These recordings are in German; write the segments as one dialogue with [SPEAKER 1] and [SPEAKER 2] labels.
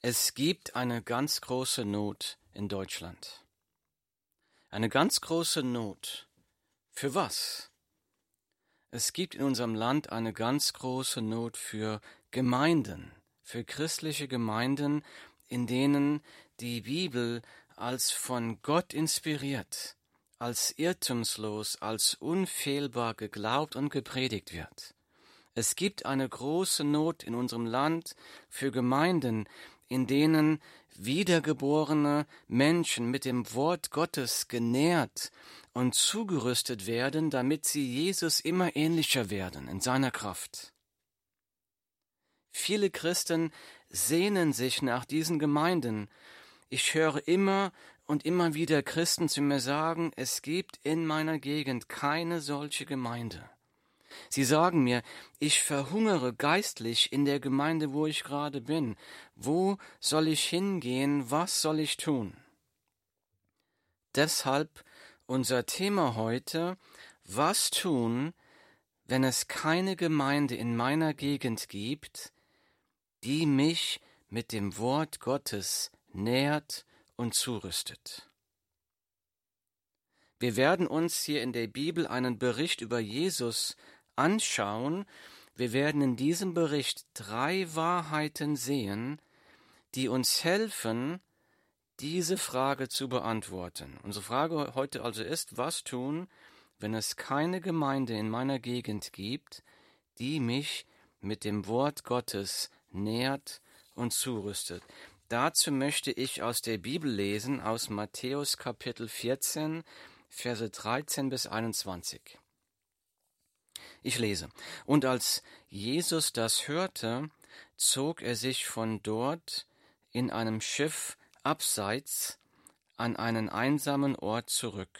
[SPEAKER 1] Es gibt eine ganz große Not in Deutschland. Eine ganz große Not. Für was? Es gibt in unserem Land eine ganz große Not für Gemeinden, für christliche Gemeinden, in denen die Bibel als von Gott inspiriert, als irrtumslos, als unfehlbar geglaubt und gepredigt wird. Es gibt eine große Not in unserem Land für Gemeinden, in denen wiedergeborene Menschen mit dem Wort Gottes genährt und zugerüstet werden, damit sie Jesus immer ähnlicher werden in seiner Kraft. Viele Christen sehnen sich nach diesen Gemeinden. Ich höre immer und immer wieder Christen zu mir sagen, es gibt in meiner Gegend keine solche Gemeinde. Sie sagen mir, ich verhungere geistlich in der Gemeinde, wo ich gerade bin. Wo soll ich hingehen? Was soll ich tun? Deshalb unser Thema heute, was tun, wenn es keine Gemeinde in meiner Gegend gibt, die mich mit dem Wort Gottes nährt und zurüstet. Wir werden uns hier in der Bibel einen Bericht über Jesus anschauen, wir werden in diesem Bericht drei Wahrheiten sehen, die uns helfen, diese Frage zu beantworten. Unsere Frage heute also ist, was tun, wenn es keine Gemeinde in meiner Gegend gibt, die mich mit dem Wort Gottes nährt und zurüstet. Dazu möchte ich aus der Bibel lesen, aus Matthäus Kapitel 14, Verse 13 bis 21. Ich lese. Und als Jesus das hörte, zog er sich von dort in einem Schiff abseits an einen einsamen Ort zurück.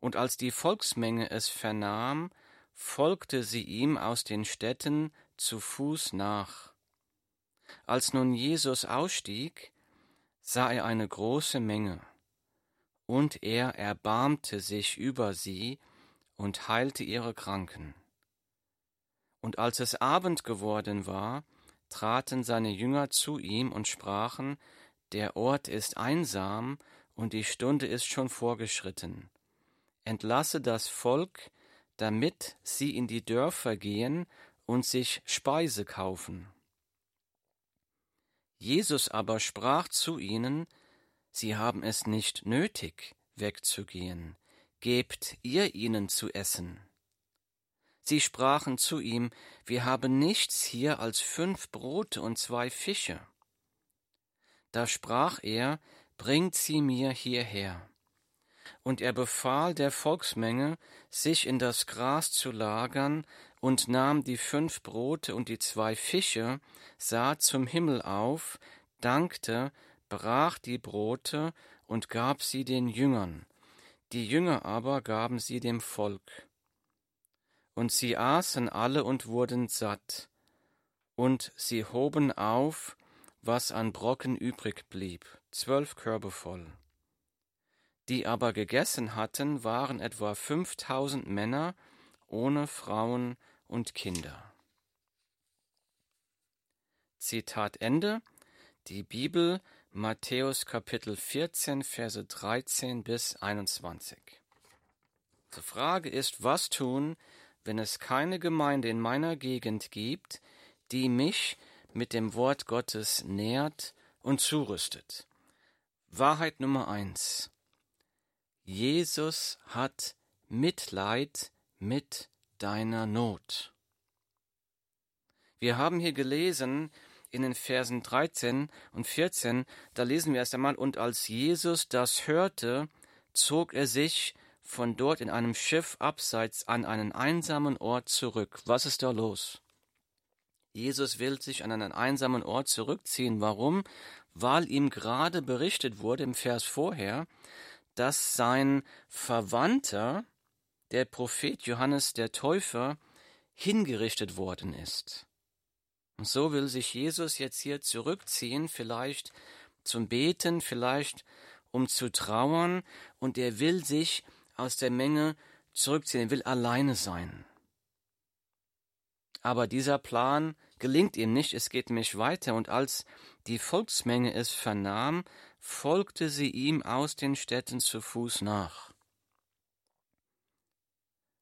[SPEAKER 1] Und als die Volksmenge es vernahm, folgte sie ihm aus den Städten zu Fuß nach. Als nun Jesus ausstieg, sah er eine große Menge, und er erbarmte sich über sie und heilte ihre Kranken. Und als es Abend geworden war, traten seine Jünger zu ihm und sprachen, Der Ort ist einsam und die Stunde ist schon vorgeschritten. Entlasse das Volk, damit sie in die Dörfer gehen und sich Speise kaufen. Jesus aber sprach zu ihnen, Sie haben es nicht nötig, wegzugehen, gebt ihr ihnen zu essen. Sie sprachen zu ihm, Wir haben nichts hier als fünf Brote und zwei Fische. Da sprach er, Bringt sie mir hierher. Und er befahl der Volksmenge, sich in das Gras zu lagern, und nahm die fünf Brote und die zwei Fische, sah zum Himmel auf, dankte, brach die Brote und gab sie den Jüngern, die Jünger aber gaben sie dem Volk. Und sie aßen alle und wurden satt, und sie hoben auf, was an Brocken übrig blieb, zwölf Körbe voll. Die aber gegessen hatten, waren etwa fünftausend Männer, ohne Frauen und Kinder. Zitat Ende. Die Bibel Matthäus Kapitel 14, Verse 13 bis 21. Die Frage ist, was tun, wenn es keine Gemeinde in meiner Gegend gibt, die mich mit dem Wort Gottes nährt und zurüstet. Wahrheit Nummer eins. Jesus hat Mitleid mit deiner Not. Wir haben hier gelesen, in den Versen 13 und 14, da lesen wir erst einmal, und als Jesus das hörte, zog er sich von dort in einem Schiff abseits an einen einsamen Ort zurück. Was ist da los? Jesus will sich an einen einsamen Ort zurückziehen. Warum? Weil ihm gerade berichtet wurde im Vers vorher, dass sein Verwandter, der Prophet Johannes der Täufer, hingerichtet worden ist. Und so will sich Jesus jetzt hier zurückziehen, vielleicht zum Beten, vielleicht um zu trauern, und er will sich aus der Menge zurückziehen, er will alleine sein. Aber dieser Plan gelingt ihm nicht, es geht nämlich weiter, und als die Volksmenge es vernahm, folgte sie ihm aus den Städten zu Fuß nach.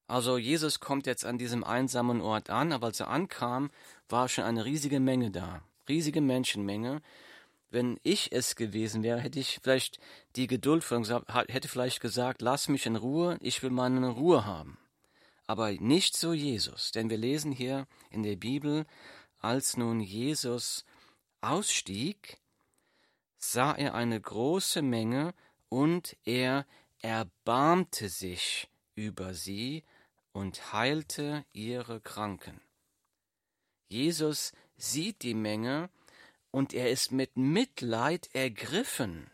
[SPEAKER 1] Also Jesus kommt jetzt an diesem einsamen Ort an, aber als er ankam, war schon eine riesige Menge da, riesige Menschenmenge. Wenn ich es gewesen wäre, hätte ich vielleicht die Geduld von hätte vielleicht gesagt, lass mich in Ruhe, ich will meine Ruhe haben. Aber nicht so Jesus, denn wir lesen hier in der Bibel, als nun Jesus ausstieg, sah er eine große Menge und er erbarmte sich über sie und heilte ihre Kranken. Jesus sieht die Menge und er ist mit Mitleid ergriffen.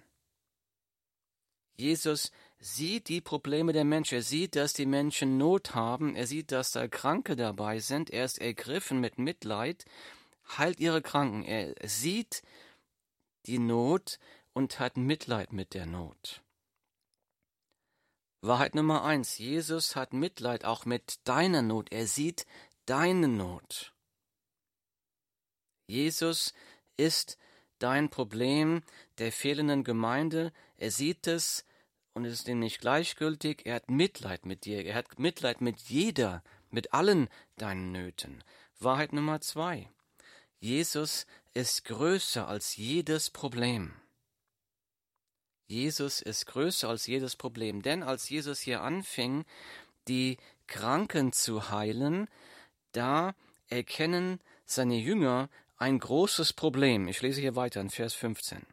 [SPEAKER 1] Jesus sieht die Probleme der Menschen, er sieht, dass die Menschen Not haben, er sieht, dass da Kranke dabei sind, er ist ergriffen mit Mitleid, heilt ihre Kranken, er sieht die Not und hat Mitleid mit der Not. Wahrheit Nummer eins. Jesus hat Mitleid auch mit deiner Not. Er sieht deine Not. Jesus ist dein Problem der fehlenden Gemeinde. Er sieht es und ist ihm nicht gleichgültig. Er hat Mitleid mit dir. Er hat Mitleid mit jeder, mit allen deinen Nöten. Wahrheit Nummer zwei. Jesus ist größer als jedes Problem. Jesus ist größer als jedes Problem. Denn als Jesus hier anfing, die Kranken zu heilen, da erkennen seine Jünger ein großes Problem. Ich lese hier weiter in Vers 15.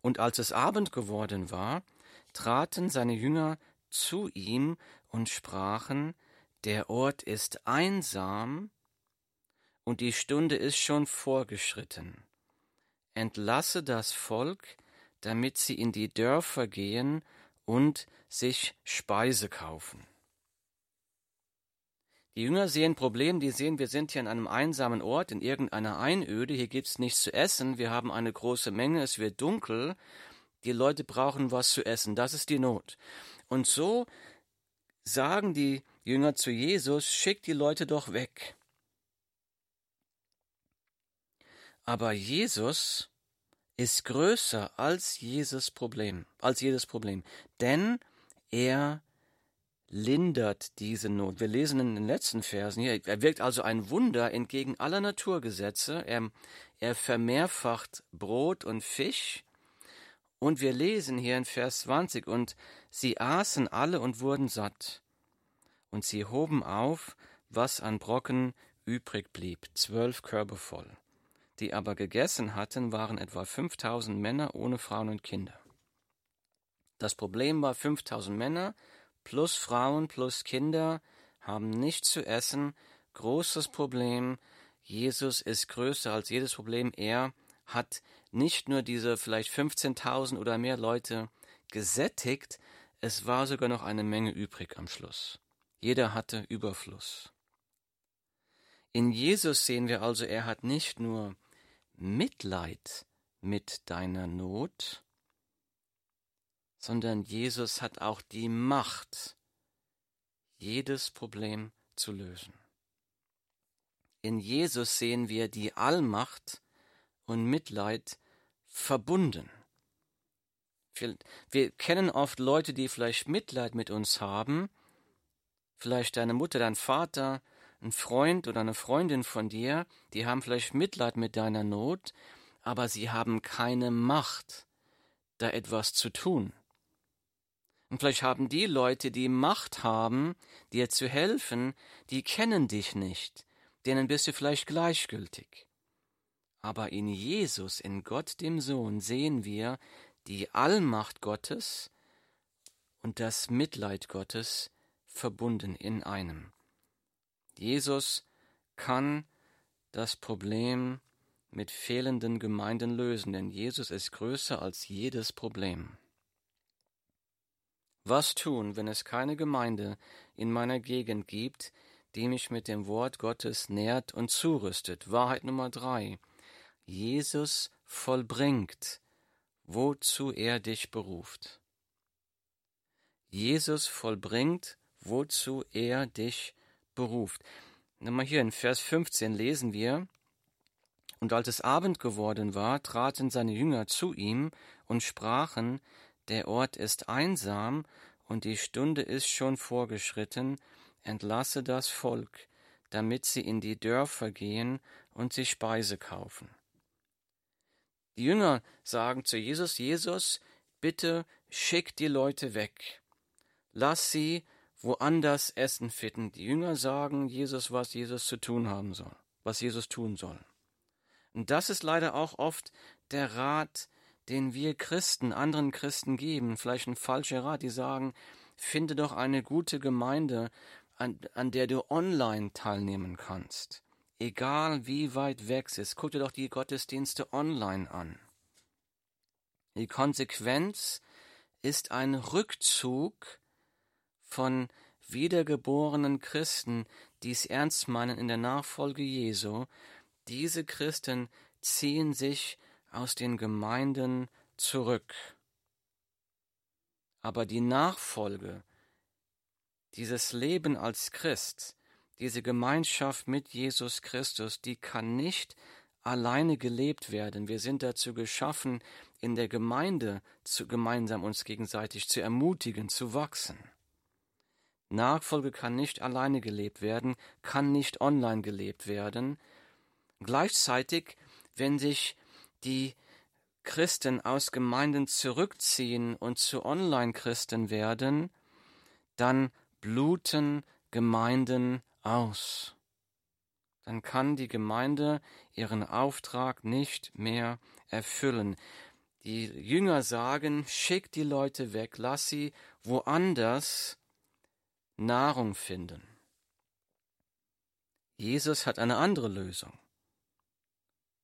[SPEAKER 1] Und als es Abend geworden war, traten seine Jünger zu ihm und sprachen, der Ort ist einsam und die Stunde ist schon vorgeschritten. Entlasse das Volk, damit sie in die Dörfer gehen und sich Speise kaufen. Die Jünger sehen Problem, die sehen, wir sind hier an einem einsamen Ort, in irgendeiner Einöde, hier gibt's nichts zu essen, wir haben eine große Menge, es wird dunkel, die Leute brauchen was zu essen, das ist die Not. Und so sagen die Jünger zu Jesus, schick die Leute doch weg. Aber Jesus ist größer als jedes Problem, als jedes Problem, denn er lindert diese Not. Wir lesen in den letzten Versen hier, er wirkt also ein Wunder entgegen aller Naturgesetze. Er, er vermehrfacht Brot und Fisch. Und wir lesen hier in Vers 20, und sie aßen alle und wurden satt. Und sie hoben auf, was an Brocken übrig blieb, zwölf Körbe voll die aber gegessen hatten, waren etwa 5000 Männer ohne Frauen und Kinder. Das Problem war 5000 Männer plus Frauen plus Kinder haben nichts zu essen. Großes Problem. Jesus ist größer als jedes Problem. Er hat nicht nur diese vielleicht 15.000 oder mehr Leute gesättigt, es war sogar noch eine Menge übrig am Schluss. Jeder hatte Überfluss. In Jesus sehen wir also, er hat nicht nur Mitleid mit deiner Not, sondern Jesus hat auch die Macht, jedes Problem zu lösen. In Jesus sehen wir die Allmacht und Mitleid verbunden. Wir kennen oft Leute, die vielleicht Mitleid mit uns haben, vielleicht deine Mutter, dein Vater, ein Freund oder eine Freundin von dir, die haben vielleicht Mitleid mit deiner Not, aber sie haben keine Macht, da etwas zu tun. Und vielleicht haben die Leute, die Macht haben, dir zu helfen, die kennen dich nicht, denen bist du vielleicht gleichgültig. Aber in Jesus, in Gott dem Sohn, sehen wir die Allmacht Gottes und das Mitleid Gottes verbunden in einem. Jesus kann das Problem mit fehlenden Gemeinden lösen, denn Jesus ist größer als jedes Problem. Was tun, wenn es keine Gemeinde in meiner Gegend gibt, die mich mit dem Wort Gottes nährt und zurüstet? Wahrheit Nummer drei. Jesus vollbringt, wozu er dich beruft. Jesus vollbringt, wozu er dich beruft. Nochmal hier in Vers 15 lesen wir, und als es Abend geworden war, traten seine Jünger zu ihm und sprachen, der Ort ist einsam und die Stunde ist schon vorgeschritten, entlasse das Volk, damit sie in die Dörfer gehen und sich Speise kaufen. Die Jünger sagen zu Jesus, Jesus, bitte schick die Leute weg. Lass sie woanders Essen finden. Die Jünger sagen Jesus, was Jesus zu tun haben soll, was Jesus tun soll. Und das ist leider auch oft der Rat, den wir Christen anderen Christen geben, vielleicht ein falscher Rat, die sagen, finde doch eine gute Gemeinde, an, an der du online teilnehmen kannst. Egal wie weit weg es ist, guck dir doch die Gottesdienste online an. Die Konsequenz ist ein Rückzug von wiedergeborenen Christen, die es ernst meinen in der Nachfolge Jesu. Diese Christen ziehen sich aus den Gemeinden zurück. Aber die Nachfolge, dieses Leben als Christ, diese Gemeinschaft mit Jesus Christus, die kann nicht alleine gelebt werden. Wir sind dazu geschaffen, in der Gemeinde zu, gemeinsam uns gegenseitig zu ermutigen, zu wachsen. Nachfolge kann nicht alleine gelebt werden, kann nicht online gelebt werden. Gleichzeitig, wenn sich die Christen aus Gemeinden zurückziehen und zu Online-Christen werden, dann bluten Gemeinden aus. Dann kann die Gemeinde ihren Auftrag nicht mehr erfüllen. Die Jünger sagen, schick die Leute weg, lass sie woanders Nahrung finden. Jesus hat eine andere Lösung.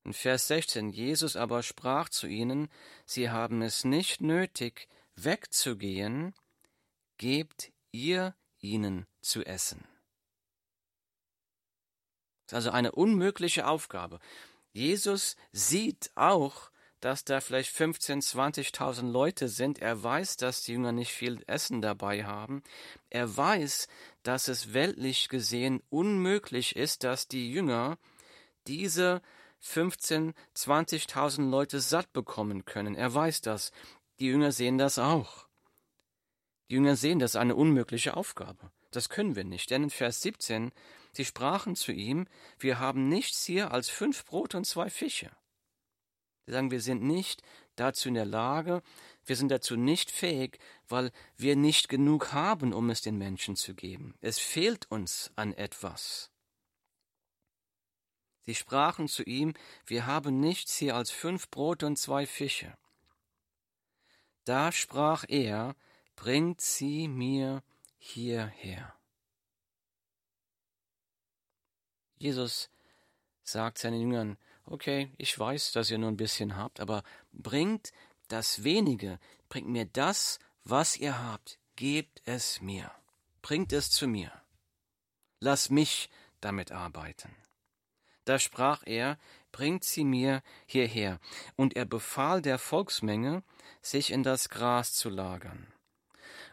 [SPEAKER 1] In Vers 16, Jesus aber sprach zu ihnen, Sie haben es nicht nötig, wegzugehen, gebt ihr ihnen zu essen. Das ist also eine unmögliche Aufgabe. Jesus sieht auch, dass da vielleicht 15, 20.000 Leute sind. Er weiß, dass die Jünger nicht viel Essen dabei haben. Er weiß, dass es weltlich gesehen unmöglich ist, dass die Jünger diese 15, 20.000 Leute satt bekommen können. Er weiß das. Die Jünger sehen das auch. Die Jünger sehen das eine unmögliche Aufgabe. Das können wir nicht. Denn in Vers 17, sie sprachen zu ihm, wir haben nichts hier als fünf Brot und zwei Fische. Sie sagen, wir sind nicht dazu in der Lage, wir sind dazu nicht fähig, weil wir nicht genug haben, um es den Menschen zu geben. Es fehlt uns an etwas. Sie sprachen zu ihm, wir haben nichts hier als fünf Brote und zwei Fische. Da sprach er, bringt sie mir hierher. Jesus sagt seinen Jüngern, okay, ich weiß, dass ihr nur ein bisschen habt, aber bringt das wenige, bringt mir das, was ihr habt, gebt es mir, bringt es zu mir. Lass mich damit arbeiten. Da sprach er, bringt sie mir hierher, und er befahl der Volksmenge, sich in das Gras zu lagern,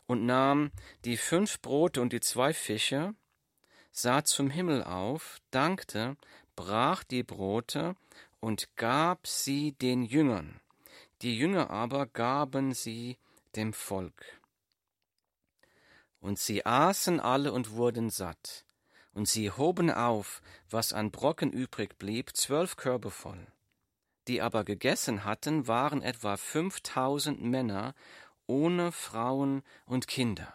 [SPEAKER 1] und nahm die fünf Brote und die zwei Fische, sah zum Himmel auf, dankte, brach die Brote und gab sie den Jüngern. Die Jünger aber gaben sie dem Volk. Und sie aßen alle und wurden satt. Und sie hoben auf, was an Brocken übrig blieb, zwölf Körbe voll. Die aber gegessen hatten, waren etwa fünftausend Männer, ohne Frauen und Kinder.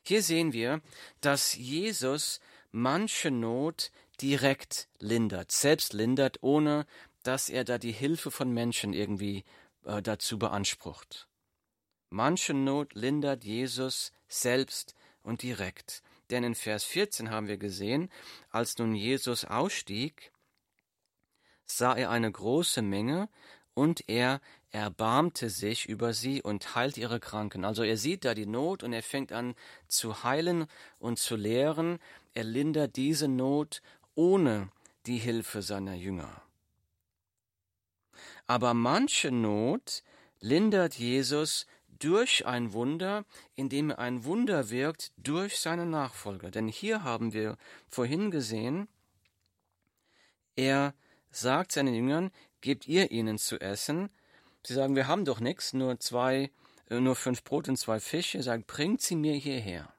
[SPEAKER 1] Hier sehen wir, dass Jesus manche Not direkt lindert, selbst lindert, ohne dass er da die Hilfe von Menschen irgendwie äh, dazu beansprucht. Manche Not lindert Jesus selbst und direkt. Denn in Vers 14 haben wir gesehen, als nun Jesus ausstieg, sah er eine große Menge und er erbarmte sich über sie und heilt ihre Kranken. Also er sieht da die Not und er fängt an zu heilen und zu lehren. Er lindert diese Not ohne die Hilfe seiner Jünger. Aber manche Not lindert Jesus durch ein Wunder, indem er ein Wunder wirkt durch seine Nachfolger. Denn hier haben wir vorhin gesehen, er sagt seinen Jüngern, gebt ihr ihnen zu essen. Sie sagen, wir haben doch nichts, nur zwei, äh, nur fünf Brot und zwei Fische. Er sagt, bringt sie mir hierher.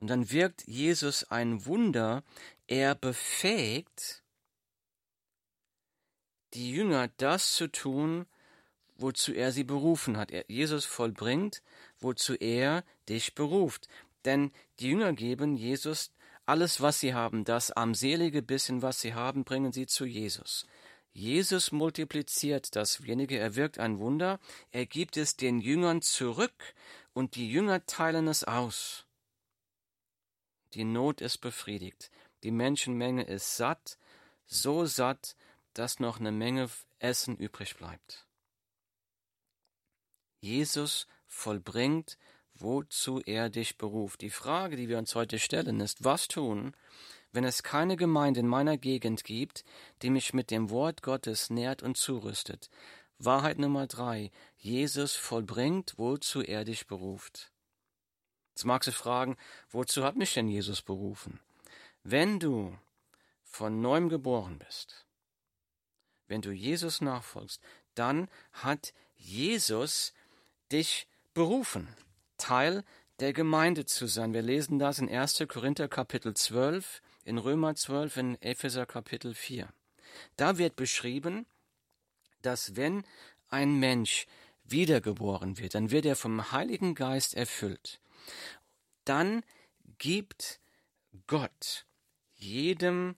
[SPEAKER 1] Und dann wirkt Jesus ein Wunder. Er befähigt die Jünger, das zu tun, wozu er sie berufen hat. Jesus vollbringt, wozu er dich beruft. Denn die Jünger geben Jesus alles, was sie haben, das armselige bisschen, was sie haben, bringen sie zu Jesus. Jesus multipliziert das wenige, er wirkt ein Wunder, er gibt es den Jüngern zurück und die Jünger teilen es aus. Die Not ist befriedigt, die Menschenmenge ist satt, so satt, dass noch eine Menge Essen übrig bleibt. Jesus vollbringt, wozu er dich beruft. Die Frage, die wir uns heute stellen, ist, was tun, wenn es keine Gemeinde in meiner Gegend gibt, die mich mit dem Wort Gottes nährt und zurüstet. Wahrheit Nummer drei. Jesus vollbringt, wozu er dich beruft. Jetzt magst du fragen, wozu hat mich denn Jesus berufen? Wenn du von neuem geboren bist, wenn du Jesus nachfolgst, dann hat Jesus dich berufen, Teil der Gemeinde zu sein. Wir lesen das in 1. Korinther Kapitel 12, in Römer 12, in Epheser Kapitel 4. Da wird beschrieben, dass wenn ein Mensch wiedergeboren wird, dann wird er vom Heiligen Geist erfüllt. Dann gibt Gott jedem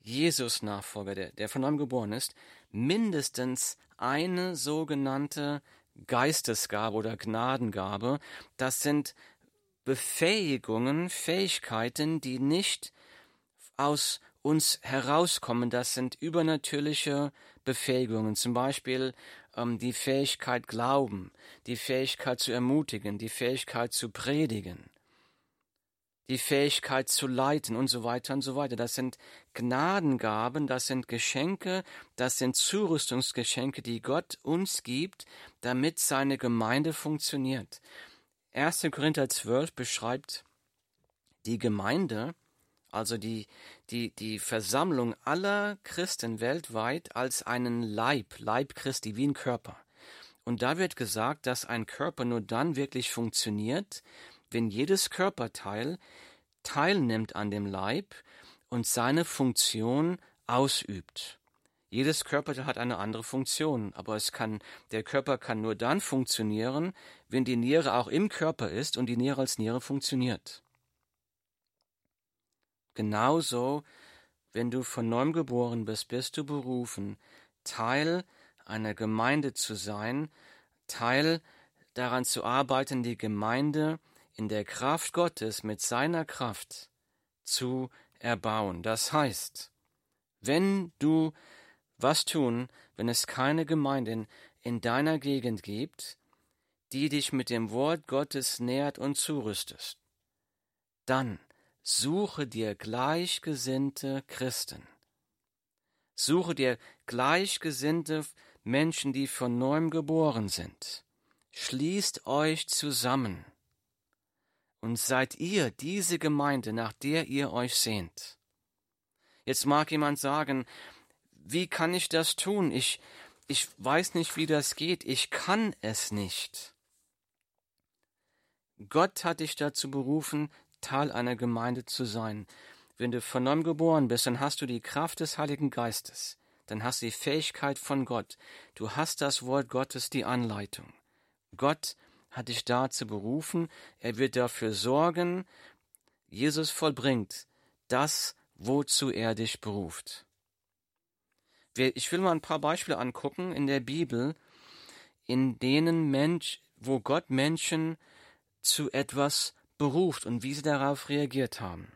[SPEAKER 1] Jesus-Nachfolger, der, der von neuem geboren ist, mindestens eine sogenannte Geistesgabe oder Gnadengabe. Das sind Befähigungen, Fähigkeiten, die nicht aus uns herauskommen. Das sind übernatürliche Befähigungen. Zum Beispiel ähm, die Fähigkeit glauben, die Fähigkeit zu ermutigen, die Fähigkeit zu predigen die Fähigkeit zu leiten und so weiter und so weiter. Das sind Gnadengaben, das sind Geschenke, das sind Zurüstungsgeschenke, die Gott uns gibt, damit seine Gemeinde funktioniert. 1. Korinther 12 beschreibt die Gemeinde, also die, die, die Versammlung aller Christen weltweit als einen Leib, Leib Christi, wie ein Körper. Und da wird gesagt, dass ein Körper nur dann wirklich funktioniert, wenn jedes Körperteil teilnimmt an dem Leib und seine Funktion ausübt. Jedes Körperteil hat eine andere Funktion, aber es kann, der Körper kann nur dann funktionieren, wenn die Niere auch im Körper ist und die Niere als Niere funktioniert. Genauso, wenn du von neuem geboren bist, bist du berufen, Teil einer Gemeinde zu sein, Teil daran zu arbeiten, die Gemeinde in der Kraft Gottes mit seiner Kraft zu erbauen. Das heißt, wenn du was tun, wenn es keine Gemeinden in deiner Gegend gibt, die dich mit dem Wort Gottes nährt und zurüstest, dann suche dir gleichgesinnte Christen. Suche dir gleichgesinnte Menschen, die von neuem geboren sind. Schließt euch zusammen und seid ihr diese Gemeinde, nach der ihr euch sehnt. Jetzt mag jemand sagen, wie kann ich das tun? Ich, ich weiß nicht, wie das geht. Ich kann es nicht. Gott hat dich dazu berufen, Teil einer Gemeinde zu sein. Wenn du von neuem geboren bist, dann hast du die Kraft des Heiligen Geistes. Dann hast du die Fähigkeit von Gott. Du hast das Wort Gottes, die Anleitung. Gott hat dich dazu berufen, er wird dafür sorgen, Jesus vollbringt das, wozu er dich beruft. Ich will mal ein paar Beispiele angucken in der Bibel, in denen Mensch, wo Gott Menschen zu etwas beruft und wie sie darauf reagiert haben.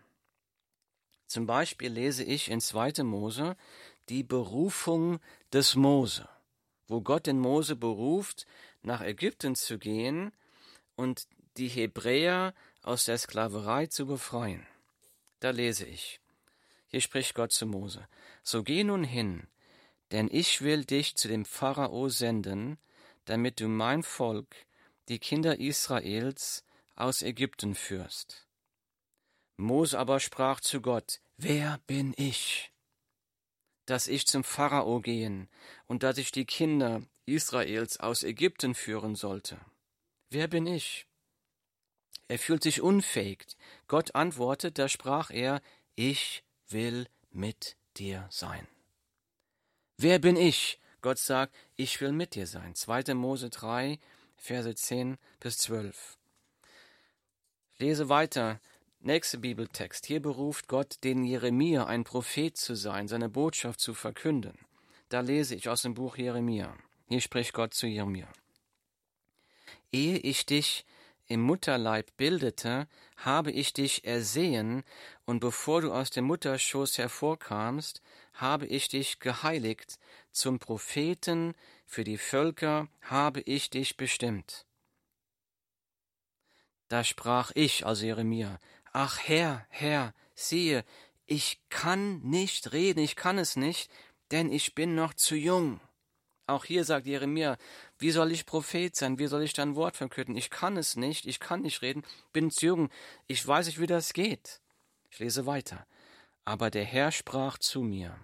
[SPEAKER 1] Zum Beispiel lese ich in 2. Mose die Berufung des Mose, wo Gott den Mose beruft, nach Ägypten zu gehen und die Hebräer aus der Sklaverei zu befreien. Da lese ich. Hier spricht Gott zu Mose. So geh nun hin, denn ich will dich zu dem Pharao senden, damit du mein Volk, die Kinder Israels, aus Ägypten führst. Mose aber sprach zu Gott, Wer bin ich, dass ich zum Pharao gehen und dass ich die Kinder Israels aus Ägypten führen sollte? Wer bin ich? Er fühlt sich unfähig. Gott antwortet, da sprach er, Ich will mit dir sein. Wer bin ich? Gott sagt, ich will mit dir sein. 2. Mose 3, Verse 10 bis 12. Ich lese weiter. Nächster Bibeltext. Hier beruft Gott den Jeremia, ein Prophet zu sein, seine Botschaft zu verkünden. Da lese ich aus dem Buch Jeremia. Hier spricht Gott zu Jeremia. Ehe ich dich im Mutterleib bildete, habe ich dich ersehen, und bevor du aus dem Mutterschoß hervorkamst, habe ich dich geheiligt, zum Propheten für die Völker habe ich dich bestimmt. Da sprach ich, also Jeremia, Ach Herr, Herr, siehe, ich kann nicht reden, ich kann es nicht, denn ich bin noch zu jung. Auch hier sagt Jeremia, wie soll ich Prophet sein? Wie soll ich dein Wort verkünden? Ich kann es nicht, ich kann nicht reden, bin zu jung, ich weiß nicht, wie das geht. Ich lese weiter. Aber der Herr sprach zu mir,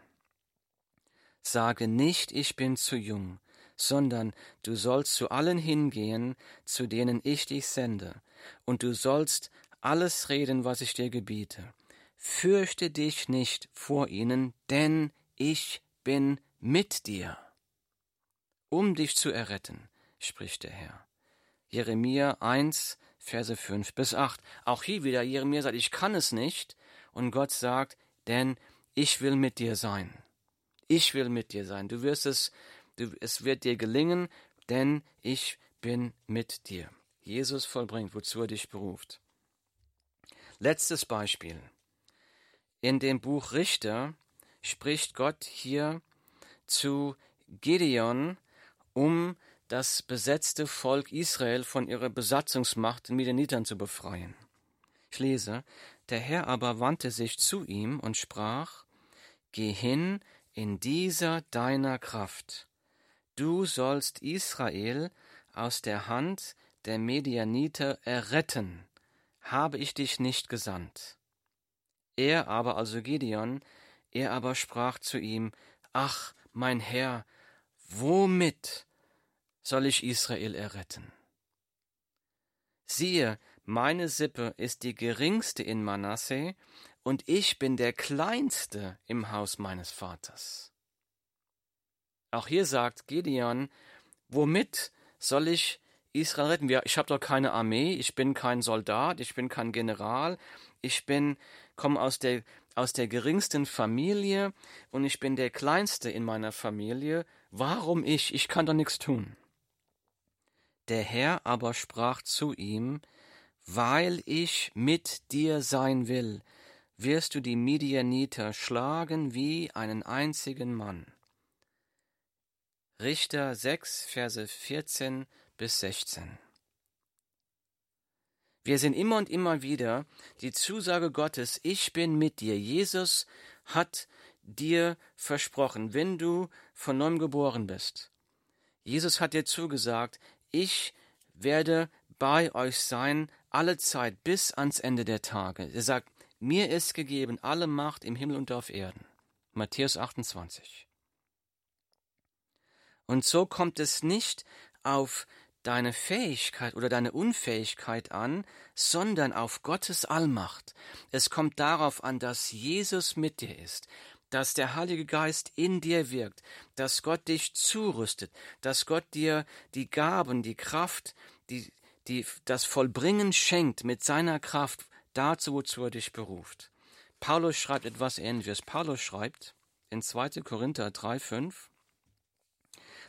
[SPEAKER 1] Sage nicht, ich bin zu jung, sondern du sollst zu allen hingehen, zu denen ich dich sende, und du sollst alles reden, was ich dir gebiete. Fürchte dich nicht vor ihnen, denn ich bin mit dir um dich zu erretten, spricht der Herr. Jeremia 1, Verse 5 bis 8. Auch hier wieder Jeremia sagt, ich kann es nicht. Und Gott sagt, denn ich will mit dir sein. Ich will mit dir sein. Du wirst es, du, es wird dir gelingen, denn ich bin mit dir. Jesus vollbringt, wozu er dich beruft. Letztes Beispiel. In dem Buch Richter spricht Gott hier zu Gideon, um das besetzte Volk Israel von ihrer Besatzungsmacht den Midianitern zu befreien. Ich lese, der Herr aber wandte sich zu ihm und sprach, Geh hin in dieser deiner Kraft. Du sollst Israel aus der Hand der Medianiter erretten, habe ich dich nicht gesandt. Er aber, also Gideon, er aber sprach zu ihm, Ach, mein Herr, womit soll ich Israel erretten? Siehe, meine Sippe ist die geringste in Manasse, und ich bin der kleinste im Haus meines Vaters. Auch hier sagt Gideon, womit soll ich Israel retten? Ich habe doch keine Armee, ich bin kein Soldat, ich bin kein General, ich bin komme aus der aus der geringsten Familie und ich bin der kleinste in meiner Familie. Warum ich? Ich kann doch nichts tun. Der Herr aber sprach zu ihm, Weil ich mit dir sein will, wirst du die Midianiter schlagen wie einen einzigen Mann. Richter 6, Verse 14 bis 16. Wir sehen immer und immer wieder die Zusage Gottes, ich bin mit dir. Jesus hat dir versprochen, wenn du von neuem geboren bist. Jesus hat dir zugesagt, ich werde bei euch sein alle Zeit bis ans Ende der Tage. Er sagt, mir ist gegeben alle Macht im Himmel und auf Erden. Matthäus 28. Und so kommt es nicht auf deine Fähigkeit oder deine Unfähigkeit an, sondern auf Gottes Allmacht. Es kommt darauf an, dass Jesus mit dir ist, dass der Heilige Geist in dir wirkt, dass Gott dich zurüstet, dass Gott dir die Gaben, die Kraft, die, die, das Vollbringen schenkt mit seiner Kraft dazu, wozu er dich beruft. Paulus schreibt etwas ähnliches. Paulus schreibt in 2. Korinther 3, 5,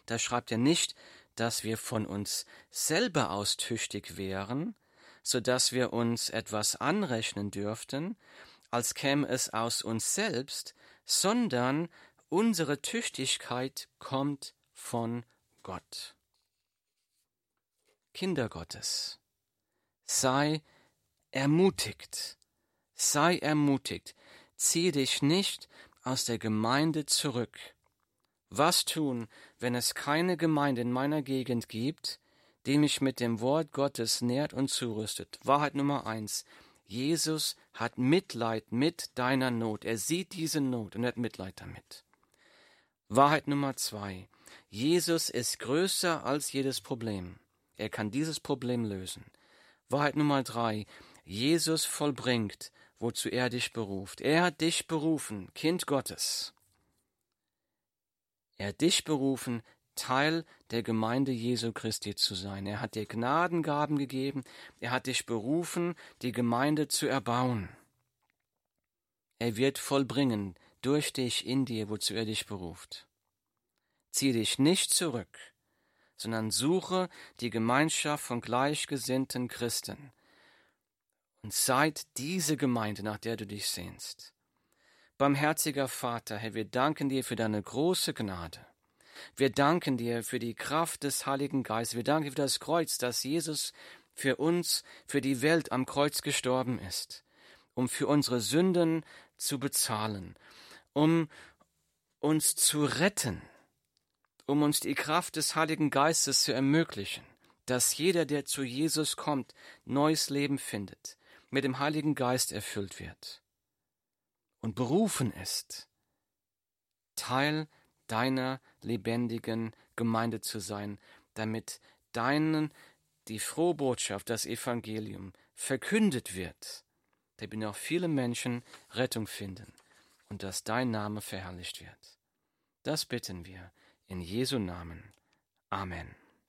[SPEAKER 1] da schreibt er nicht, dass wir von uns selber aus tüchtig wären, so dass wir uns etwas anrechnen dürften, als käme es aus uns selbst, sondern unsere Tüchtigkeit kommt von Gott. Kinder Gottes, sei ermutigt, sei ermutigt, zieh dich nicht aus der Gemeinde zurück, Was tun, wenn es keine Gemeinde in meiner Gegend gibt, die mich mit dem Wort Gottes nährt und zurüstet? Wahrheit Nummer eins. Jesus hat Mitleid mit deiner Not. Er sieht diese Not und hat Mitleid damit. Wahrheit Nummer zwei. Jesus ist größer als jedes Problem. Er kann dieses Problem lösen. Wahrheit Nummer drei. Jesus vollbringt, wozu er dich beruft. Er hat dich berufen, Kind Gottes. Er hat dich berufen, Teil der Gemeinde Jesu Christi zu sein. Er hat dir Gnadengaben gegeben. Er hat dich berufen, die Gemeinde zu erbauen. Er wird vollbringen durch dich in dir, wozu er dich beruft. Zieh dich nicht zurück, sondern suche die Gemeinschaft von gleichgesinnten Christen und seid diese Gemeinde, nach der du dich sehnst. Barmherziger Vater, Herr, wir danken dir für deine große Gnade. Wir danken dir für die Kraft des Heiligen Geistes. Wir danken für das Kreuz, dass Jesus für uns, für die Welt am Kreuz gestorben ist, um für unsere Sünden zu bezahlen, um uns zu retten um uns die Kraft des Heiligen Geistes zu ermöglichen, dass jeder, der zu Jesus kommt, neues Leben findet, mit dem Heiligen Geist erfüllt wird und berufen ist, Teil deiner lebendigen Gemeinde zu sein, damit deinen die frohe Botschaft, das Evangelium verkündet wird, damit auch viele Menschen Rettung finden und dass dein Name verherrlicht wird. Das bitten wir in Jesu Namen. Amen.